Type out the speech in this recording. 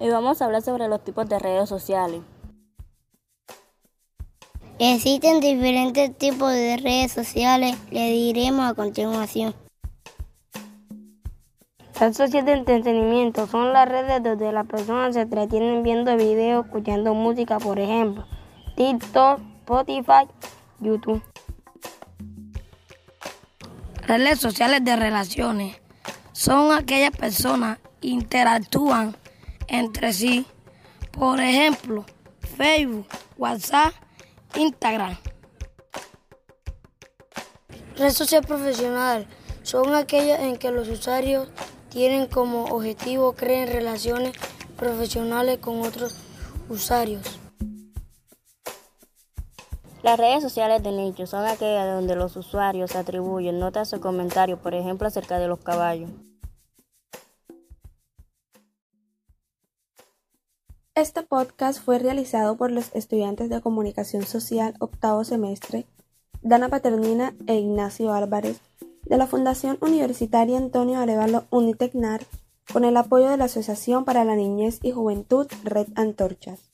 vamos a hablar sobre los tipos de redes sociales. Existen diferentes tipos de redes sociales, le diremos a continuación. Redes sociales de entretenimiento son las redes donde las personas se entretienen viendo videos, escuchando música, por ejemplo, TikTok, Spotify, YouTube. Redes sociales de relaciones son aquellas personas que interactúan entre sí, por ejemplo, Facebook, WhatsApp, Instagram. Red social profesional son aquellas en que los usuarios tienen como objetivo crear relaciones profesionales con otros usuarios. Las redes sociales de nicho son aquellas donde los usuarios atribuyen notas o comentarios, por ejemplo, acerca de los caballos. Este podcast fue realizado por los estudiantes de Comunicación Social octavo semestre, Dana Paternina e Ignacio Álvarez, de la Fundación Universitaria Antonio Arevalo Unitecnar, con el apoyo de la Asociación para la Niñez y Juventud Red Antorchas.